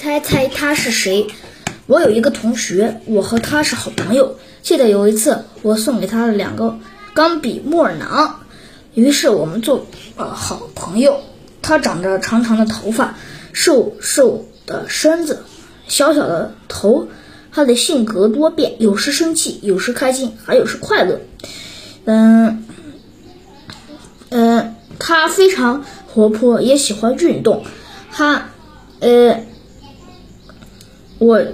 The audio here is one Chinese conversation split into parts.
猜猜他是谁？我有一个同学，我和他是好朋友。记得有一次，我送给他了两个钢笔墨囊，于是我们做了好朋友。他长着长长的头发，瘦瘦的身子，小小的头。他的性格多变，有时生气，有时开心，还有时快乐。嗯嗯，他非常活泼，也喜欢运动。他呃，我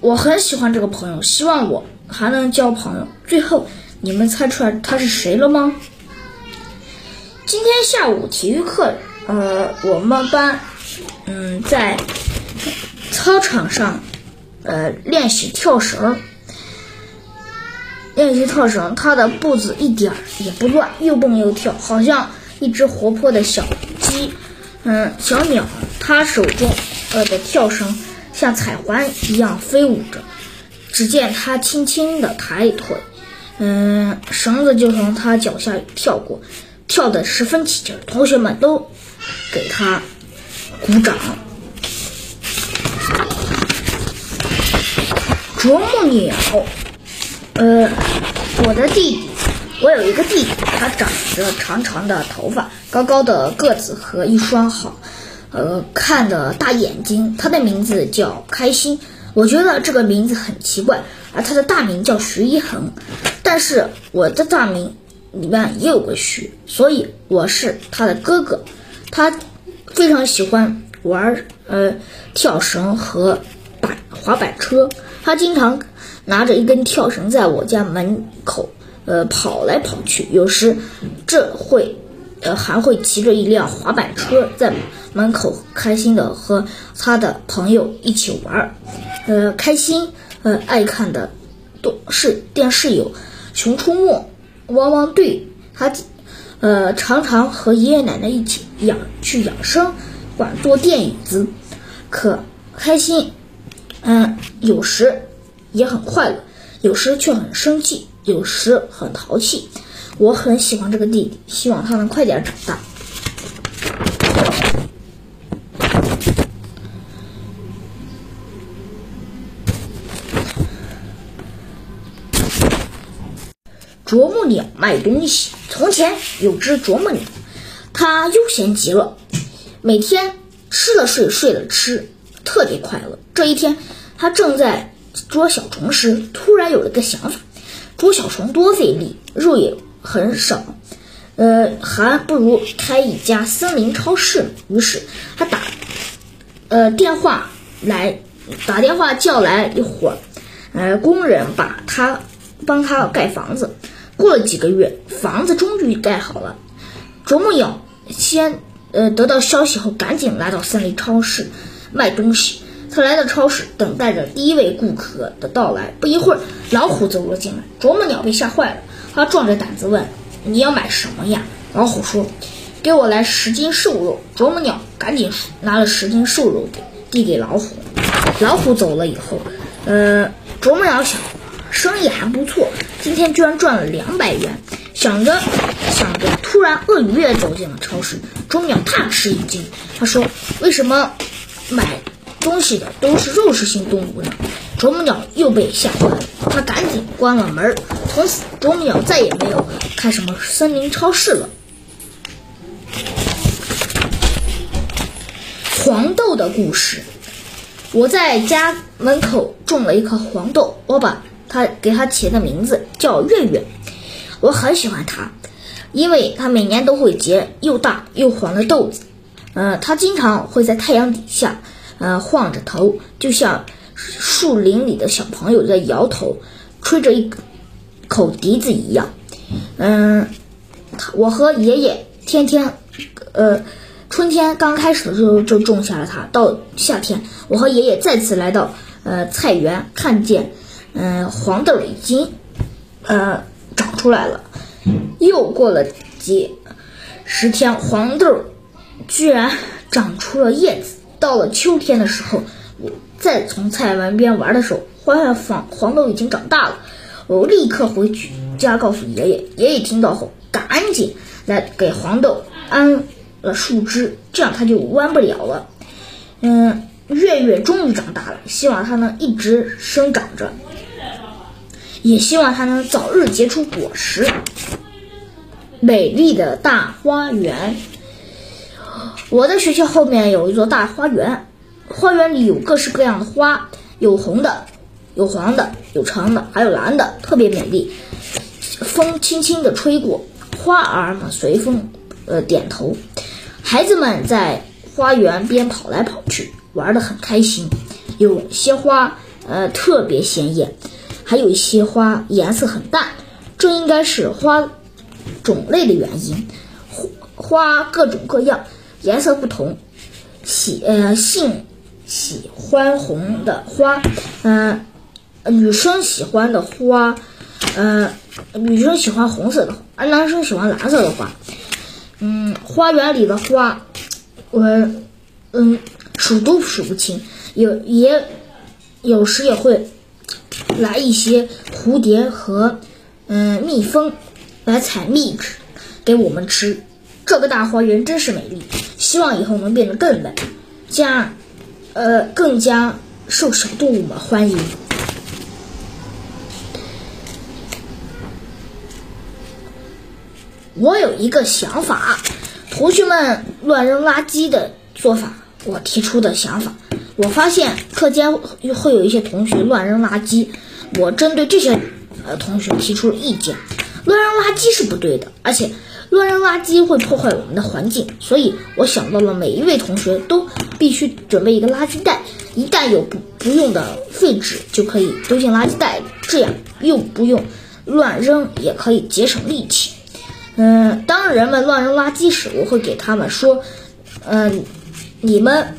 我很喜欢这个朋友，希望我还能交朋友。最后，你们猜出来他是谁了吗？今天下午体育课，呃，我们班嗯在操场上。呃，练习跳绳，练习跳绳，他的步子一点也不乱，又蹦又跳，好像一只活泼的小鸡，嗯，小鸟。他手中呃的跳绳像彩环一样飞舞着。只见他轻轻地抬腿，嗯，绳子就从他脚下跳过，跳得十分起劲，同学们都给他鼓掌。啄木鸟，呃，我的弟弟，我有一个弟弟，他长着长长的头发，高高的个子和一双好，呃，看的大眼睛。他的名字叫开心，我觉得这个名字很奇怪。而他的大名叫徐一恒，但是我的大名里面也有个徐，所以我是他的哥哥。他非常喜欢玩呃跳绳和板滑板车。他经常拿着一根跳绳在我家门口，呃，跑来跑去。有时，这会，呃，还会骑着一辆滑板车在门口开心的和他的朋友一起玩儿。呃，开心，呃，爱看的都是电视有《熊出没》《汪汪队》。他，呃，常常和爷爷奶奶一起养去养生馆做电椅子。可开心。嗯，有时也很快乐，有时却很生气，有时很淘气。我很喜欢这个弟弟，希望他能快点长大。啄木鸟卖东西。从前有只啄木鸟，它悠闲极了，每天吃了睡，睡了吃，特别快乐。这一天。它正在捉小虫时，突然有了个想法：捉小虫多费力，肉也很少，呃，还不如开一家森林超市呢。于是他打，呃，电话来，打电话叫来一伙，呃，工人把他帮他盖房子。过了几个月，房子终于盖好了。啄木鸟先，呃，得到消息后，赶紧来到森林超市卖东西。他来到超市，等待着第一位顾客的到来。不一会儿，老虎走了进来。啄木鸟被吓坏了，他壮着胆子问：“你要买什么呀？”老虎说：“给我来十斤瘦肉。”啄木鸟赶紧拿了十斤瘦肉给递给老虎。老虎走了以后，呃，啄木鸟想，生意还不错，今天居然赚了两百元。想着想着，突然鳄鱼也走进了超市。啄木鸟大吃一惊，他说：“为什么买？”东西的都是肉食性动物呢，啄木鸟又被吓坏了，他赶紧关了门。从此，啄木鸟再也没有开什么森林超市了。黄豆的故事，我在家门口种了一颗黄豆，我把他给它起的名字叫月月。我很喜欢它，因为它每年都会结又大又黄的豆子。呃，它经常会在太阳底下。呃，晃着头，就像树林里的小朋友在摇头，吹着一口笛子一样。嗯，我和爷爷天天，呃，春天刚开始的时候就种下了它。到夏天，我和爷爷再次来到呃菜园，看见嗯黄豆已经呃长出来了。又过了几十天，黄豆居然长出了叶子。到了秋天的时候，我再从菜园边玩的时候，发现黄黄豆已经长大了。我立刻回去家告诉爷爷，爷爷听到后赶紧来给黄豆安了树枝，这样它就弯不了了。嗯，月月终于长大了，希望它能一直生长着，也希望它能早日结出果实。美丽的大花园，我的学校后面有一座大花园，花园里有各式各样的花，有红的，有黄的，有橙的，还有蓝的，特别美丽。风轻轻地吹过，花儿们随风呃点头。孩子们在花园边跑来跑去，玩得很开心。有些花呃特别鲜艳，还有一些花颜色很淡，这应该是花。种类的原因，花各种各样，颜色不同。喜呃性喜欢红的花，嗯，女生喜欢的花，嗯，女生喜欢红色的，而男生喜欢蓝色的花。嗯，花园里的花，我嗯数都数不清，有也有时也会来一些蝴蝶和嗯蜜蜂。来采蜜吃，给我们吃。这个大花园真是美丽，希望以后能变得更美，加，呃，更加受小动物们欢迎。我有一个想法，同学们乱扔垃圾的做法，我提出的想法。我发现课间会有一些同学乱扔垃圾，我针对这些呃同学提出了意见。乱扔垃圾是不对的，而且乱扔垃圾会破坏我们的环境，所以我想到了每一位同学都必须准备一个垃圾袋，一旦有不不用的废纸就可以丢进垃圾袋里，这样又不用乱扔，也可以节省力气。嗯，当人们乱扔垃圾时，我会给他们说，嗯，你们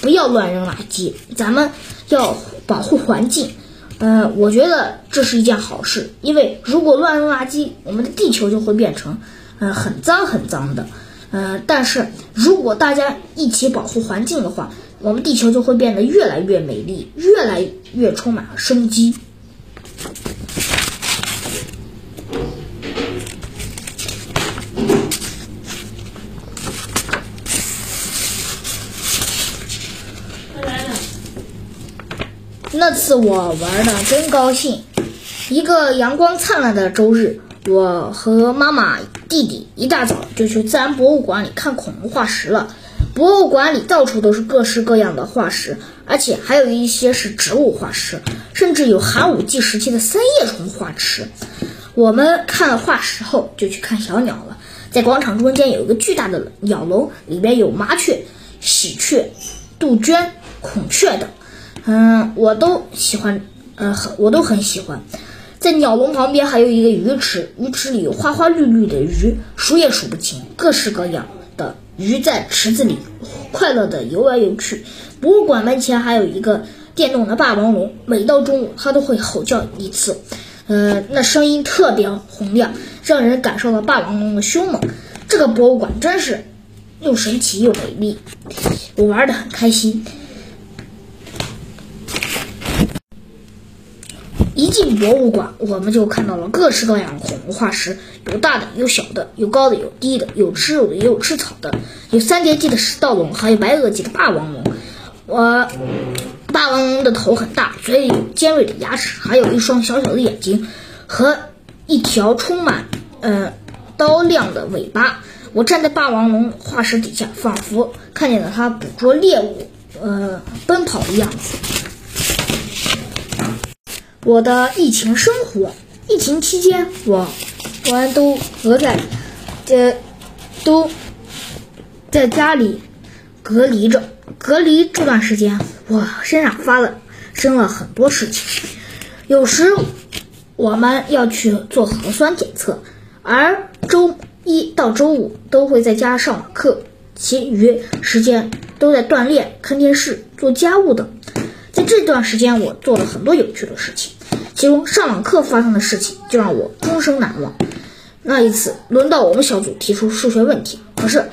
不要乱扔垃圾，咱们要保护环境。嗯，我觉得这是一件好事，因为如果乱扔垃圾，我们的地球就会变成，嗯，很脏很脏的。嗯，但是如果大家一起保护环境的话，我们地球就会变得越来越美丽，越来越充满生机。那次我玩的真高兴，一个阳光灿烂的周日，我和妈妈、弟弟一大早就去自然博物馆里看恐龙化石了。博物馆里到处都是各式各样的化石，而且还有一些是植物化石，甚至有寒武纪时期的三叶虫化石。我们看了化石后，就去看小鸟了。在广场中间有一个巨大的鸟笼，里面有麻雀、喜鹊、杜鹃、孔雀等。嗯，我都喜欢，呃，很我都很喜欢。在鸟笼旁边还有一个鱼池，鱼池里有花花绿绿的鱼，数也数不清，各式各样的鱼在池子里快乐的游来游去。博物馆门前还有一个电动的霸王龙，每到中午它都会吼叫一次，呃，那声音特别洪亮，让人感受到霸王龙的凶猛。这个博物馆真是又神奇又美丽，我玩的很开心。一进博物馆，我们就看到了各式各样的恐龙化石，有大的，有小的，有高的，有低的，有吃肉的，也有吃草的，有三叠纪的食盗龙，还有白垩纪的霸王龙。我，霸王龙的头很大，嘴里有尖锐的牙齿，还有一双小小的眼睛和一条充满呃刀亮的尾巴。我站在霸王龙化石底下，仿佛看见了它捕捉猎物、呃奔跑的样子。我的疫情生活，疫情期间，我我们都隔在，这都在家里隔离着。隔离这段时间，我身上发了生了很多事情。有时我们要去做核酸检测，而周一到周五都会在家上网课，其余时间都在锻炼、看电视、做家务等。在这段时间，我做了很多有趣的事情，其中上网课发生的事情就让我终生难忘。那一次，轮到我们小组提出数学问题，可是，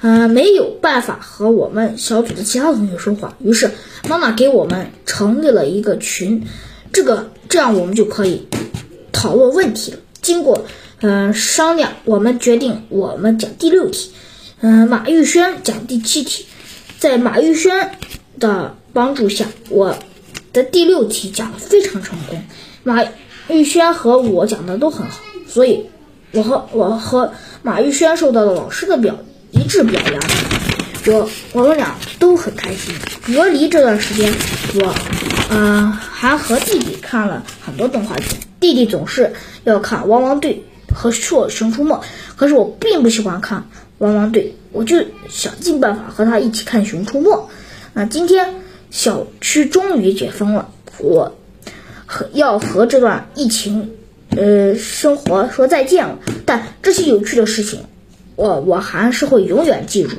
呃，没有办法和我们小组的其他同学说话，于是妈妈给我们成立了一个群，这个这样我们就可以讨论问题了。经过嗯商量，我们决定我们讲第六题，嗯，马玉轩讲第七题，在马玉轩的。帮助下，我的第六题讲得非常成功。马玉轩和我讲的都很好，所以我和我和马玉轩受到了老师的表一致表扬。我我们俩都很开心。隔离这段时间，我嗯还和弟弟看了很多动画片。弟弟总是要看《汪汪队》和《熊熊出没》，可是我并不喜欢看《汪汪队》，我就想尽办法和他一起看《熊出没》。那今天小区终于解封了，我和要和这段疫情呃生活说再见了。但这些有趣的事情，我我还是会永远记住。